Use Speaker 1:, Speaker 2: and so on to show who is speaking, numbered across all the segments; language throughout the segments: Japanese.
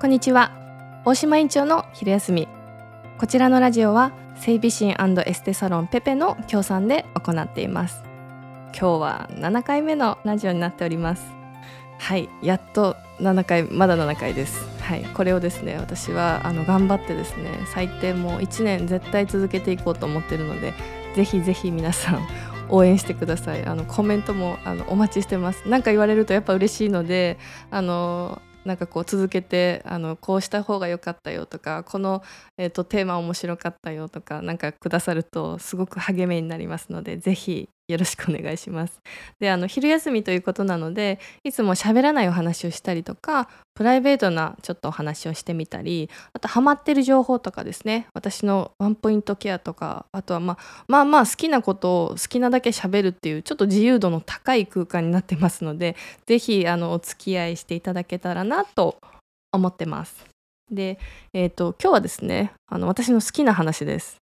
Speaker 1: こんにちは。大島院長の昼休み。こちらのラジオは整備士エステサロンペペの協賛で行っています。今日は7回目のラジオになっております。はいやっと7回まだ7回です。はいこれをですね私はあの頑張ってですね最低もう1年絶対続けていこうと思ってるのでぜひぜひ皆さん応援してください。あのコメントもあのお待ちしてます。何か言われるとやっぱ嬉しいのであのなんかこう続けてあのこうした方が良かったよとかこの、えーと、テーマ面白かったよとかなんかくださるとすごく励みになりますので是非よろしくお願いします。であの昼休みということなのでいつも喋らないお話をしたりとかプライベートなちょっとお話をしてみたりあとハマってる情報とかですね私のワンポイントケアとかあとは、まあ、まあまあ好きなことを好きなだけ喋るっていうちょっと自由度の高い空間になってますので是非あのお付き合いしていただけたらなと思ってます。で、えーと今日はですねあの私の好きな話です。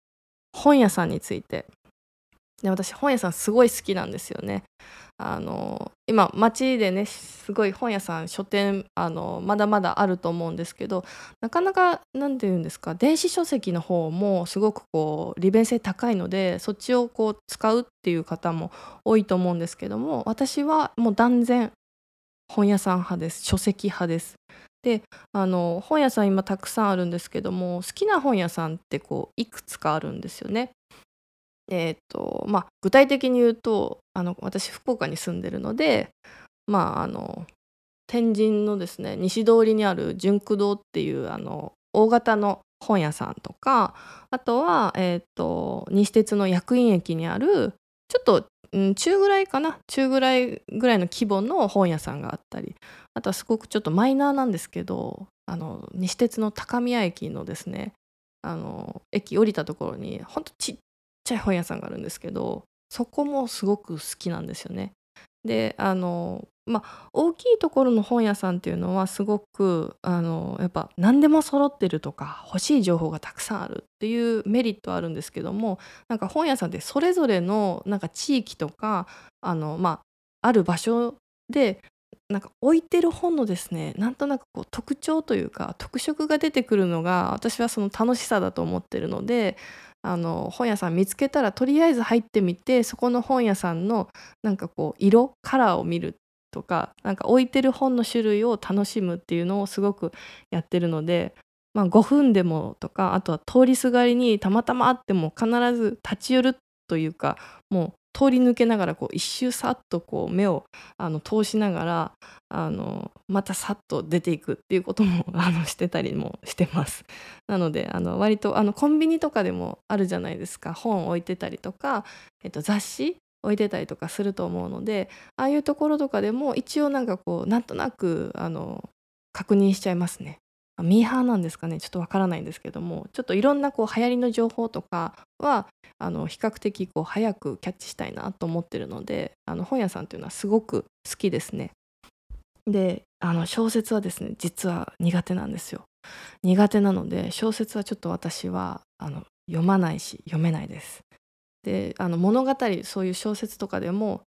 Speaker 1: 本屋さんについてで私本屋さんすごい好きなんですよね。あの今街でねすごい本屋さん書店あのまだまだあると思うんですけどなかなか何て言うんですか電子書籍の方もすごくこう利便性高いのでそっちをこう使うっていう方も多いと思うんですけども私はもう断然本屋さん派です書籍派です。であの本屋さん今たくさんあるんですけども好きな本屋さんってこういくつかあるんですよね。えーとまあ、具体的に言うとあの私福岡に住んでるので、まあ、あの天神のですね西通りにある純駆堂っていうあの大型の本屋さんとかあとは、えーと、西鉄の薬院駅にあるちょっと、うん、中ぐらいかな中ぐらいぐらいの規模の本屋さんがあったりあとはすごくちょっとマイナーなんですけどあの西鉄の高宮駅のですねあの駅降りたところにほんとちっちゃい本屋さんがあるんですけどそこもすごく好きなんですよね。であのまあ大きいところの本屋さんっていうのはすごくあのやっぱ何でも揃ってるとか欲しい情報がたくさんあるっていうメリットあるんですけどもなんか本屋さんってそれぞれのなんか地域とかあのまあある場所でなんか置いてる本のですねなんとなくこう特徴というか特色が出てくるのが私はその楽しさだと思ってるのであの本屋さん見つけたらとりあえず入ってみてそこの本屋さんのなんかこう色カラーを見るとかなんか置いてる本の種類を楽しむっていうのをすごくやってるので、まあ、5分でもとかあとは通りすがりにたまたま会っても必ず立ち寄るというかもう通り抜けながらこう一周さっとこう目をあの通しながらあのまたさっと出ていくっていうことも あのしてたりもしてます。なのであの割とあのコンビニとかでもあるじゃないですか本置いてたりとか、えっと、雑誌置いてたりとかすると思うのでああいうところとかでも一応なんかこうなんとなくあの確認しちゃいますね。ミーハーなんですかねちょっとわからないんですけどもちょっといろんなこう流行りの情報とかはあの比較的こう早くキャッチしたいなと思ってるのであの本屋さんというのはすごく好きですね。であの小説はですね実は苦手なんですよ。苦手なので小説はちょっと私はあの読まないし読めないです。であの物語そういう小説とかでも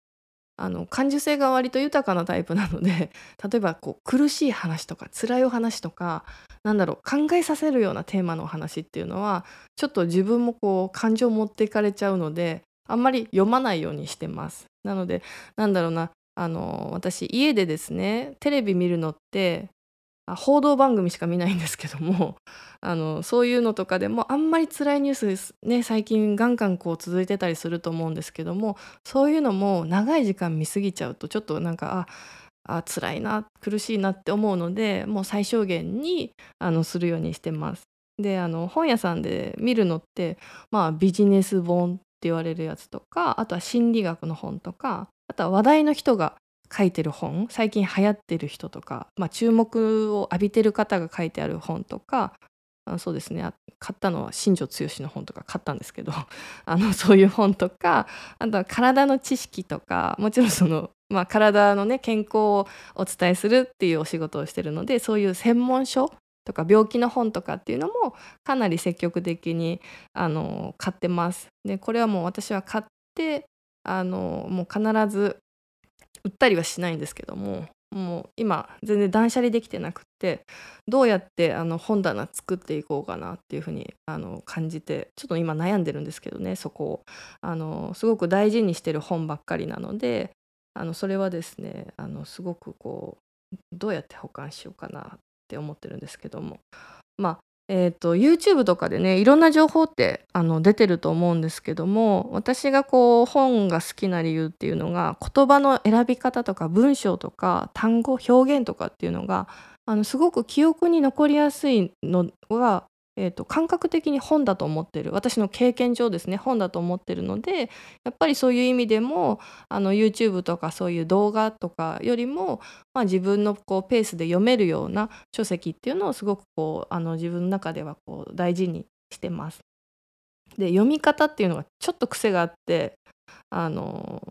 Speaker 1: あの感受性が割と豊かなタイプなので 例えばこう苦しい話とか辛いお話とかなんだろう考えさせるようなテーマのお話っていうのはちょっと自分もこう感情を持っていかれちゃうのであんまり読まないようにしてます。なのでなんだろうなあの私家でですねテレビ見るのって報道番組しか見ないんですけども あのそういうのとかでもあんまり辛いニュースですね最近ガンガンこう続いてたりすると思うんですけどもそういうのも長い時間見過ぎちゃうとちょっとなんかああ辛いな苦しいなって思うのでもう最小限にあのするようにしてます。であの本屋さんで見るのってまあビジネス本って言われるやつとかあとは心理学の本とかあとは話題の人が書いてる本最近流行ってる人とか、まあ、注目を浴びてる方が書いてある本とかあそうですね買ったのは新庄剛志の本とか買ったんですけど あのそういう本とかあとは体の知識とかもちろんその、まあ、体のね健康をお伝えするっていうお仕事をしてるのでそういう専門書とか病気の本とかっていうのもかなり積極的にあの買ってます。でこれはもう私は買ってあのもう必ず売ったりはしないんですけどももう今全然断捨離できてなくってどうやってあの本棚作っていこうかなっていうふうにあの感じてちょっと今悩んでるんですけどねそこを。あのすごく大事にしてる本ばっかりなのであのそれはですねあのすごくこうどうやって保管しようかなって思ってるんですけども。まあえーと、YouTube とかでねいろんな情報ってあの出てると思うんですけども私がこう本が好きな理由っていうのが言葉の選び方とか文章とか単語表現とかっていうのがあのすごく記憶に残りやすいのがえーと、感覚的に本だと思ってる私の経験上ですね本だと思ってるのでやっぱりそういう意味でもあの YouTube とかそういう動画とかよりも、まあ、自分のこうペースで読めるような書籍っていうのをすごくこうあの自分の中ではこう大事にしてます。で読み方っていうのがちょっと癖があってあの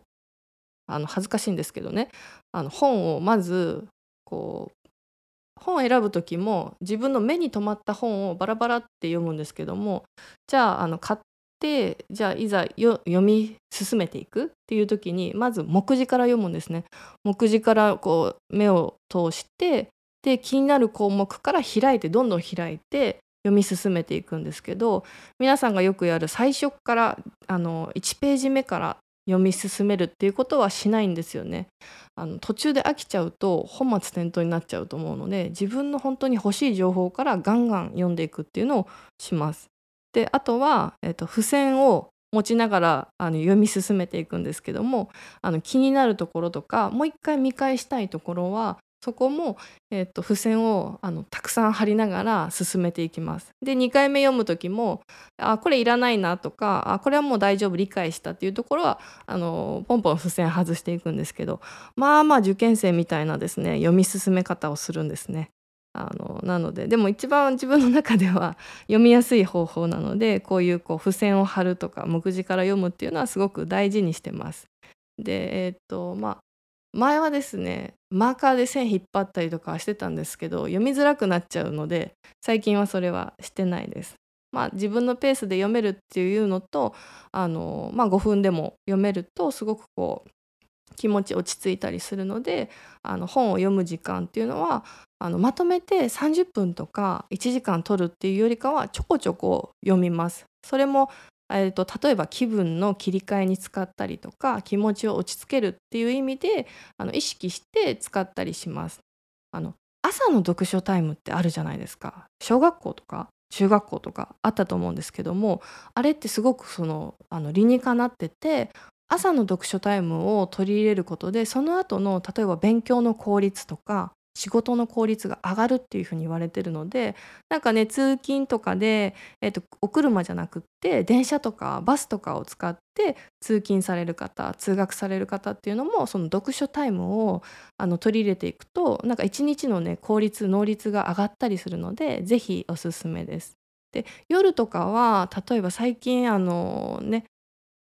Speaker 1: あの恥ずかしいんですけどねあの本をまずこう本を選ぶ時も自分の目に留まった本をバラバラって読むんですけどもじゃああの買ってじゃあいざ読み進めていくっていう時にまず目次から読むんですね。目次からこう目を通してで気になる項目から開いてどんどん開いて読み進めていくんですけど皆さんがよくやる最初からあの1ページ目から読み進めるっていうことはしないんですよね。あの途中で飽きちゃうと本末転倒になっちゃうと思うので自分の本当に欲しい情報からガンガン読んでいくっていうのをします。であとは、えーと、付箋を持ちながらあの読み進めていくんですけどもあの気になるところとかもう一回見返したいところはそこも、えーと、付箋をあのたくさん貼りながら進めていきます。で2回目読む時もあこれいらないなとかあこれはもう大丈夫理解したっていうところはあのポンポン付箋外していくんですけどまあまあ受験生みたいなですね読み進め方をするんですね。あのなのででも一番自分の中では 読みやすい方法なのでこういうこう付箋を貼るとか目次から読むっていうのはすごく大事にしてます。でえっ、とまあ前はですねマーカーで線引っ張ったりとかしてたんですけど読みづらくなっちゃうので最近はそれはしてないです。まあ、自分のペースで読めるっていうのとあの、まあ、5分でも読めるとすごくこう気持ち落ち着いたりするのであの本を読む時間っていうのはあのまとめて30分とか1時間取るっていうよりかはちょこちょこ読みます。それもえーと、例えば気分の切り替えに使ったりとか気持ちを落ち着けるっていう意味であの意識して使ったりします。あの朝の読書タイムってあるじゃないですか。小学校とか中学校とかあったと思うんですけどもあれってすごくそのあの理にかなってて朝の読書タイムを取り入れることでその後の例えば勉強の効率とか仕事の効率が上がるっていうふうに言われてるのでなんかね通勤とかで、えーと、お車じゃなくって電車とかバスとかを使って通勤される方通学される方っていうのもその読書タイムをあの取り入れていくとなんか一日のね効率能率が上がったりするので是非おすすめです。で夜とかは例えば最近あのね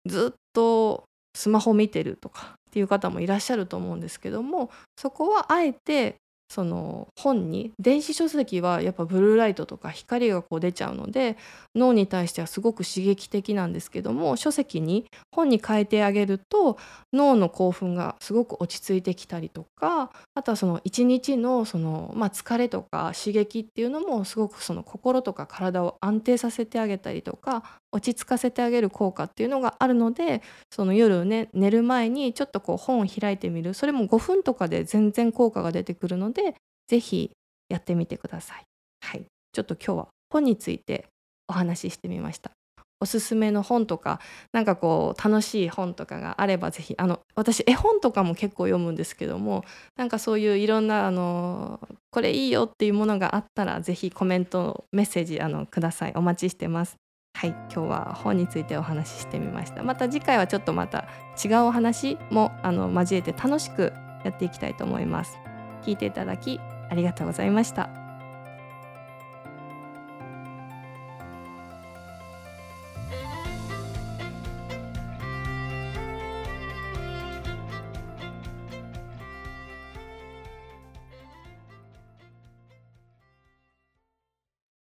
Speaker 1: ずっとスマホ見てるとかっていう方もいらっしゃると思うんですけどもそこはあえてその本に電子書籍はやっぱブルーライトとか光がこう出ちゃうので脳に対してはすごく刺激的なんですけども書籍に本に変えてあげると脳の興奮がすごく落ち着いてきたりとかあとはその一日のその、まあ、疲れとか刺激っていうのもすごくその心とか体を安定させてあげたりとか落ち着かせてあげる効果っていうのがあるのでその夜ね寝る前にちょっとこう本を開いてみる。それも5分とかで全然効果が出てくるのでで是非やってみてください。はい、ちょっと今日は本についてお話ししてみました。おすすめの本とかなんかこう楽しい本とかがあれば是非あの私絵本とかも結構読むんですけどもなんかそういういろんなあのこれいいよっていうものがあったら是非コメントメッセージあのください。お待ちしてます。はい。今日は本についてお話ししてみました。また次回はちょっとまた違うお話もあの交えて楽しくやっていきたいと思います。聞いていただきありがとうございました。